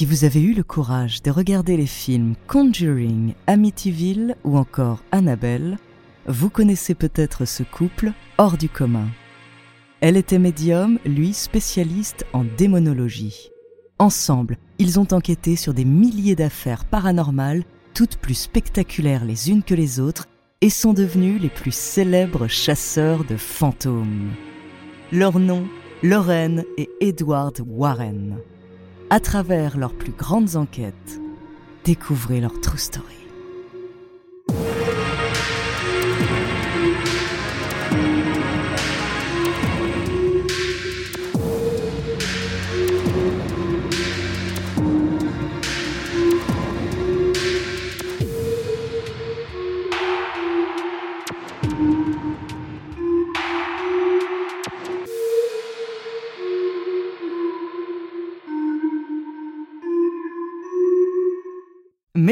Si vous avez eu le courage de regarder les films Conjuring, Amityville ou encore Annabelle, vous connaissez peut-être ce couple hors du commun. Elle était médium, lui spécialiste en démonologie. Ensemble, ils ont enquêté sur des milliers d'affaires paranormales, toutes plus spectaculaires les unes que les autres, et sont devenus les plus célèbres chasseurs de fantômes. Leur nom, Lorraine et Edward Warren. À travers leurs plus grandes enquêtes, découvrez leur true story.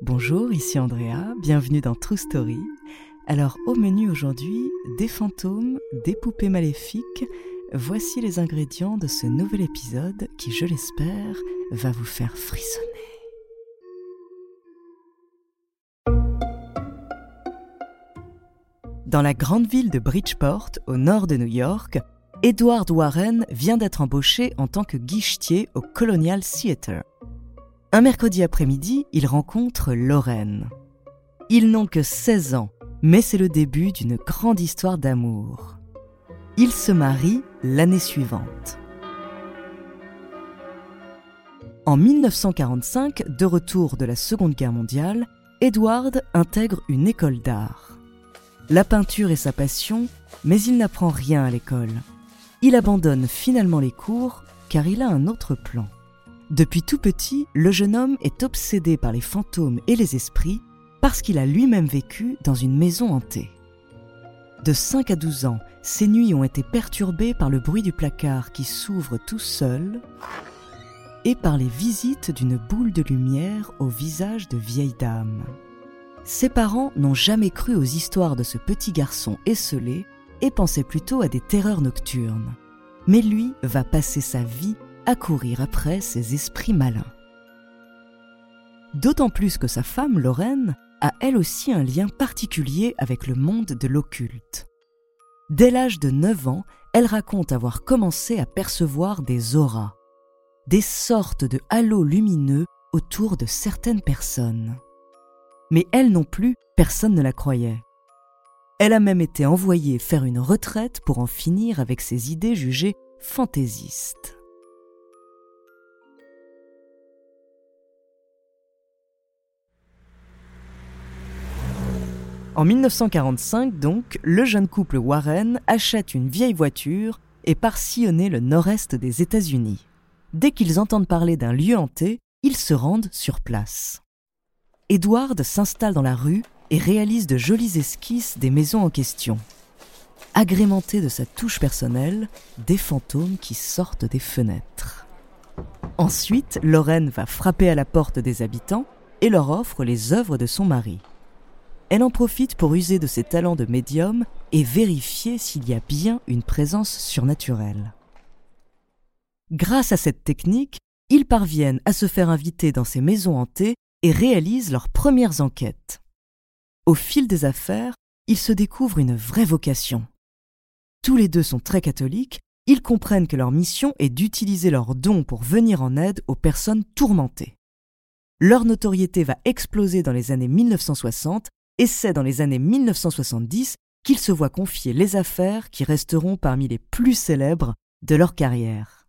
Bonjour, ici Andrea, bienvenue dans True Story. Alors au menu aujourd'hui, des fantômes, des poupées maléfiques, voici les ingrédients de ce nouvel épisode qui, je l'espère, va vous faire frissonner. Dans la grande ville de Bridgeport, au nord de New York, Edward Warren vient d'être embauché en tant que guichetier au Colonial Theatre. Un mercredi après-midi, il rencontre Lorraine. Ils n'ont que 16 ans, mais c'est le début d'une grande histoire d'amour. Ils se marient l'année suivante. En 1945, de retour de la Seconde Guerre mondiale, Edward intègre une école d'art. La peinture est sa passion, mais il n'apprend rien à l'école. Il abandonne finalement les cours car il a un autre plan. Depuis tout petit, le jeune homme est obsédé par les fantômes et les esprits parce qu'il a lui-même vécu dans une maison hantée. De 5 à 12 ans, ses nuits ont été perturbées par le bruit du placard qui s'ouvre tout seul et par les visites d'une boule de lumière au visage de vieille dame. Ses parents n'ont jamais cru aux histoires de ce petit garçon esselé et pensaient plutôt à des terreurs nocturnes. Mais lui va passer sa vie à courir après ces esprits malins. D'autant plus que sa femme, Lorraine, a elle aussi un lien particulier avec le monde de l'occulte. Dès l'âge de 9 ans, elle raconte avoir commencé à percevoir des auras, des sortes de halos lumineux autour de certaines personnes. Mais elle non plus, personne ne la croyait. Elle a même été envoyée faire une retraite pour en finir avec ses idées jugées fantaisistes. En 1945, donc, le jeune couple Warren achète une vieille voiture et part sillonner le nord-est des États-Unis. Dès qu'ils entendent parler d'un lieu hanté, ils se rendent sur place. Edward s'installe dans la rue et réalise de jolies esquisses des maisons en question. Agrémenté de sa touche personnelle, des fantômes qui sortent des fenêtres. Ensuite, Lorraine va frapper à la porte des habitants et leur offre les œuvres de son mari. Elle en profite pour user de ses talents de médium et vérifier s'il y a bien une présence surnaturelle. Grâce à cette technique, ils parviennent à se faire inviter dans ces maisons hantées et réalisent leurs premières enquêtes. Au fil des affaires, ils se découvrent une vraie vocation. Tous les deux sont très catholiques, ils comprennent que leur mission est d'utiliser leurs dons pour venir en aide aux personnes tourmentées. Leur notoriété va exploser dans les années 1960 et c'est dans les années 1970 qu'ils se voient confier les affaires qui resteront parmi les plus célèbres de leur carrière.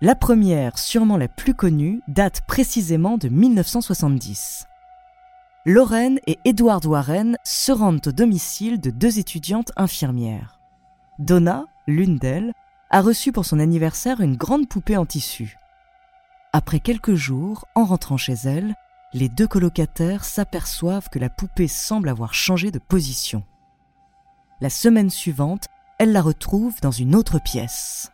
La première, sûrement la plus connue, date précisément de 1970. Lorraine et Edward Warren se rendent au domicile de deux étudiantes infirmières. Donna, l'une d'elles, a reçu pour son anniversaire une grande poupée en tissu. Après quelques jours, en rentrant chez elle, les deux colocataires s'aperçoivent que la poupée semble avoir changé de position. La semaine suivante, elle la retrouve dans une autre pièce.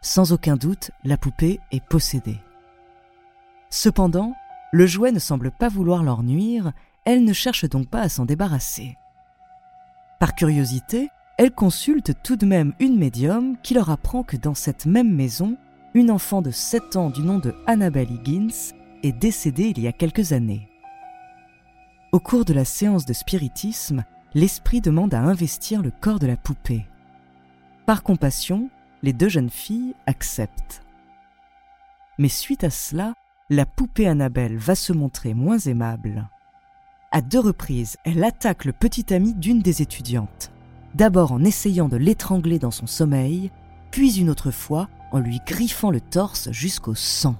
Sans aucun doute, la poupée est possédée. Cependant, le jouet ne semble pas vouloir leur nuire, elles ne cherchent donc pas à s'en débarrasser. Par curiosité, elles consultent tout de même une médium qui leur apprend que dans cette même maison, une enfant de 7 ans du nom de Annabelle Higgins est décédée il y a quelques années. Au cours de la séance de spiritisme, l'esprit demande à investir le corps de la poupée. Par compassion, les deux jeunes filles acceptent. Mais suite à cela, la poupée Annabelle va se montrer moins aimable. À deux reprises, elle attaque le petit ami d'une des étudiantes. D'abord en essayant de l'étrangler dans son sommeil, puis une autre fois en lui griffant le torse jusqu'au sang.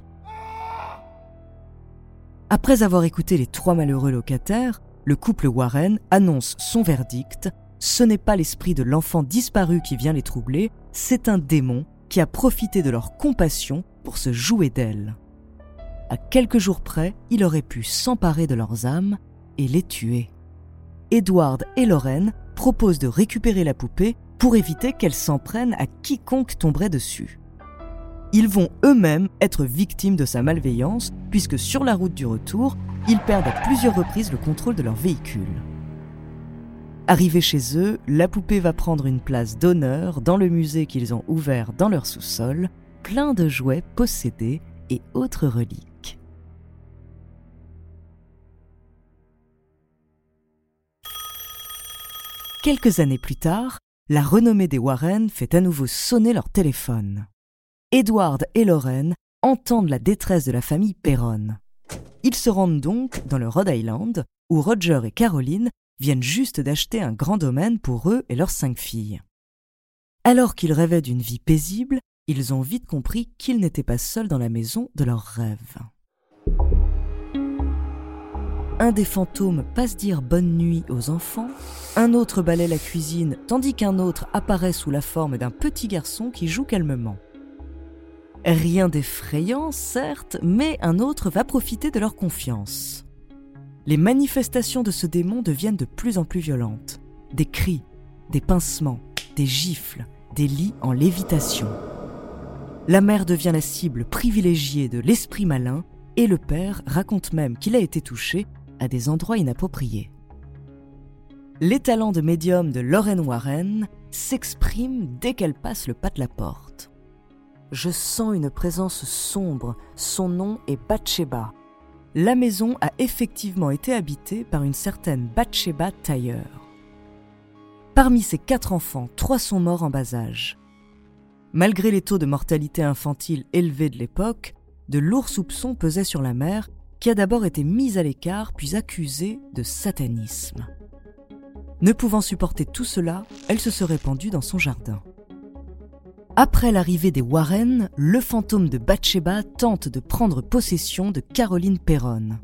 Après avoir écouté les trois malheureux locataires, le couple Warren annonce son verdict. Ce n'est pas l'esprit de l'enfant disparu qui vient les troubler, c'est un démon qui a profité de leur compassion pour se jouer d'elle à quelques jours près, il aurait pu s'emparer de leurs âmes et les tuer. Edward et Lorraine proposent de récupérer la poupée pour éviter qu'elle s'en prenne à quiconque tomberait dessus. Ils vont eux-mêmes être victimes de sa malveillance, puisque sur la route du retour, ils perdent à plusieurs reprises le contrôle de leur véhicule. Arrivés chez eux, la poupée va prendre une place d'honneur dans le musée qu'ils ont ouvert dans leur sous-sol, plein de jouets possédés et autres reliques. Quelques années plus tard, la renommée des Warren fait à nouveau sonner leur téléphone. Edward et Lorraine entendent la détresse de la famille Perron. Ils se rendent donc dans le Rhode Island, où Roger et Caroline viennent juste d'acheter un grand domaine pour eux et leurs cinq filles. Alors qu'ils rêvaient d'une vie paisible, ils ont vite compris qu'ils n'étaient pas seuls dans la maison de leurs rêves un des fantômes passe dire bonne nuit aux enfants, un autre balaie la cuisine, tandis qu'un autre apparaît sous la forme d'un petit garçon qui joue calmement. Rien d'effrayant, certes, mais un autre va profiter de leur confiance. Les manifestations de ce démon deviennent de plus en plus violentes. Des cris, des pincements, des gifles, des lits en lévitation. La mère devient la cible privilégiée de l'esprit malin et le père raconte même qu'il a été touché à des endroits inappropriés. Les talents de médium de Lorraine Warren s'expriment dès qu'elle passe le pas de la porte. Je sens une présence sombre, son nom est Bathsheba. La maison a effectivement été habitée par une certaine Bathsheba Tailleur. Parmi ses quatre enfants, trois sont morts en bas âge. Malgré les taux de mortalité infantile élevés de l'époque, de lourds soupçons pesaient sur la mère qui a d'abord été mise à l'écart puis accusée de satanisme. Ne pouvant supporter tout cela, elle se serait pendue dans son jardin. Après l'arrivée des Warren, le fantôme de Bathsheba tente de prendre possession de Caroline Perron.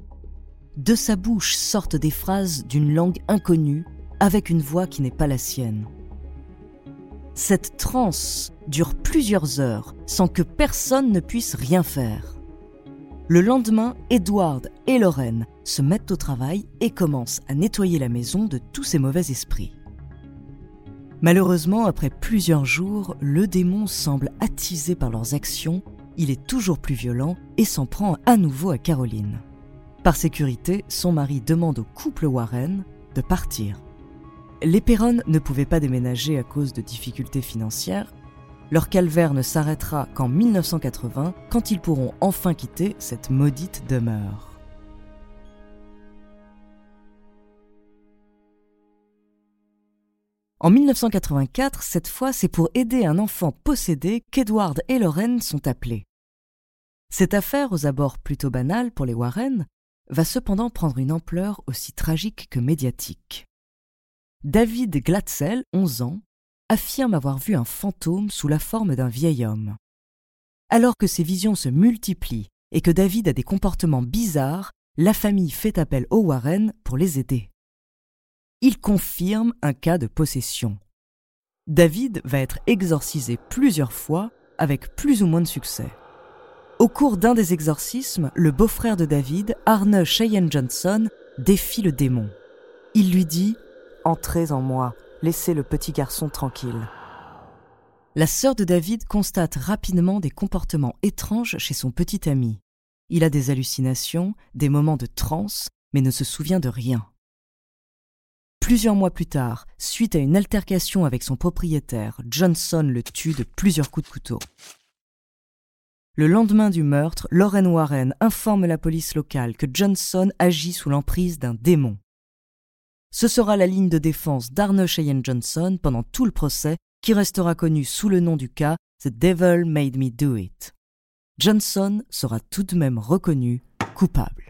De sa bouche sortent des phrases d'une langue inconnue, avec une voix qui n'est pas la sienne. Cette transe dure plusieurs heures sans que personne ne puisse rien faire. Le lendemain, Edward et Lorraine se mettent au travail et commencent à nettoyer la maison de tous ces mauvais esprits. Malheureusement, après plusieurs jours, le démon semble attisé par leurs actions, il est toujours plus violent et s'en prend à nouveau à Caroline. Par sécurité, son mari demande au couple Warren de partir. Les Perron ne pouvaient pas déménager à cause de difficultés financières, Leur calvaire ne s'arrêtera qu'en 1980, quand ils pourront enfin quitter cette maudite demeure. En 1984, cette fois, c'est pour aider un enfant possédé qu'Edward et Lorraine sont appelés. Cette affaire, aux abords plutôt banale pour les Warren, va cependant prendre une ampleur aussi tragique que médiatique. David Glatzel, 11 ans, affirme avoir vu un fantôme sous la forme d'un vieil homme. Alors que ces visions se multiplient et que David a des comportements bizarres, la famille fait appel aux Warren pour les aider. Il confirme un cas de possession. David va être exorcisé plusieurs fois avec plus ou moins de succès. Au cours d'un des exorcismes, le beau-frère de David, Arne Cheyenne Johnson, défie le démon. Il lui dit Entrez en moi, laissez le petit garçon tranquille. La sœur de David constate rapidement des comportements étranges chez son petit ami. Il a des hallucinations, des moments de transe, mais ne se souvient de rien. Plusieurs mois plus tard, suite à une altercation avec son propriétaire, Johnson le tue de plusieurs coups de couteau. Le lendemain du meurtre, Lauren Warren informe la police locale que Johnson agit sous l'emprise d'un démon. Ce sera la ligne de défense d'Arne Cheyenne Johnson pendant tout le procès, qui restera connu sous le nom du cas The Devil Made Me Do It. Johnson sera tout de même reconnu coupable.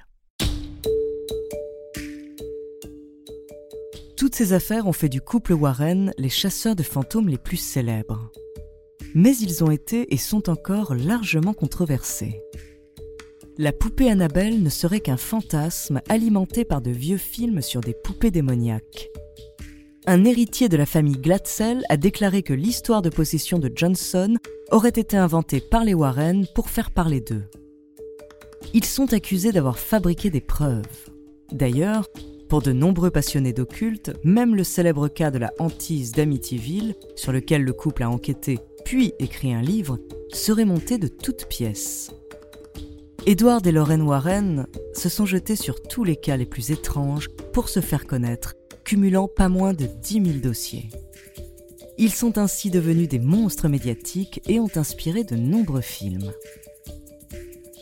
Toutes ces affaires ont fait du couple Warren les chasseurs de fantômes les plus célèbres. Mais ils ont été et sont encore largement controversés la poupée Annabelle ne serait qu'un fantasme alimenté par de vieux films sur des poupées démoniaques. Un héritier de la famille Glatzel a déclaré que l'histoire de possession de Johnson aurait été inventée par les Warren pour faire parler d'eux. Ils sont accusés d'avoir fabriqué des preuves. D'ailleurs, pour de nombreux passionnés d'occulte, même le célèbre cas de la hantise d'Amityville, sur lequel le couple a enquêté puis écrit un livre, serait monté de toutes pièces. Edward et Lorraine Warren se sont jetés sur tous les cas les plus étranges pour se faire connaître, cumulant pas moins de 10 000 dossiers. Ils sont ainsi devenus des monstres médiatiques et ont inspiré de nombreux films.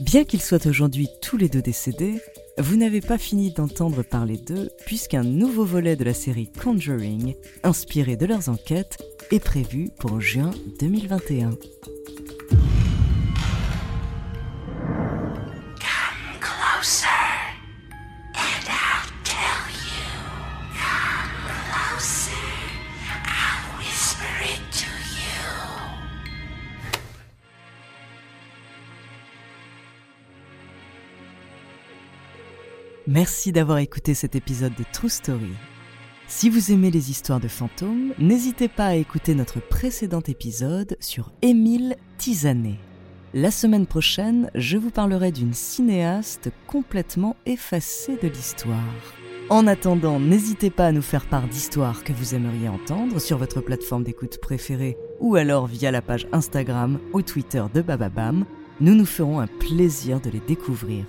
Bien qu'ils soient aujourd'hui tous les deux décédés, vous n'avez pas fini d'entendre parler d'eux puisqu'un nouveau volet de la série Conjuring, inspiré de leurs enquêtes, est prévu pour juin 2021. Merci d'avoir écouté cet épisode de True Story. Si vous aimez les histoires de fantômes, n'hésitez pas à écouter notre précédent épisode sur Émile Tisanet. La semaine prochaine, je vous parlerai d'une cinéaste complètement effacée de l'histoire. En attendant, n'hésitez pas à nous faire part d'histoires que vous aimeriez entendre sur votre plateforme d'écoute préférée ou alors via la page Instagram ou Twitter de Bababam. Nous nous ferons un plaisir de les découvrir.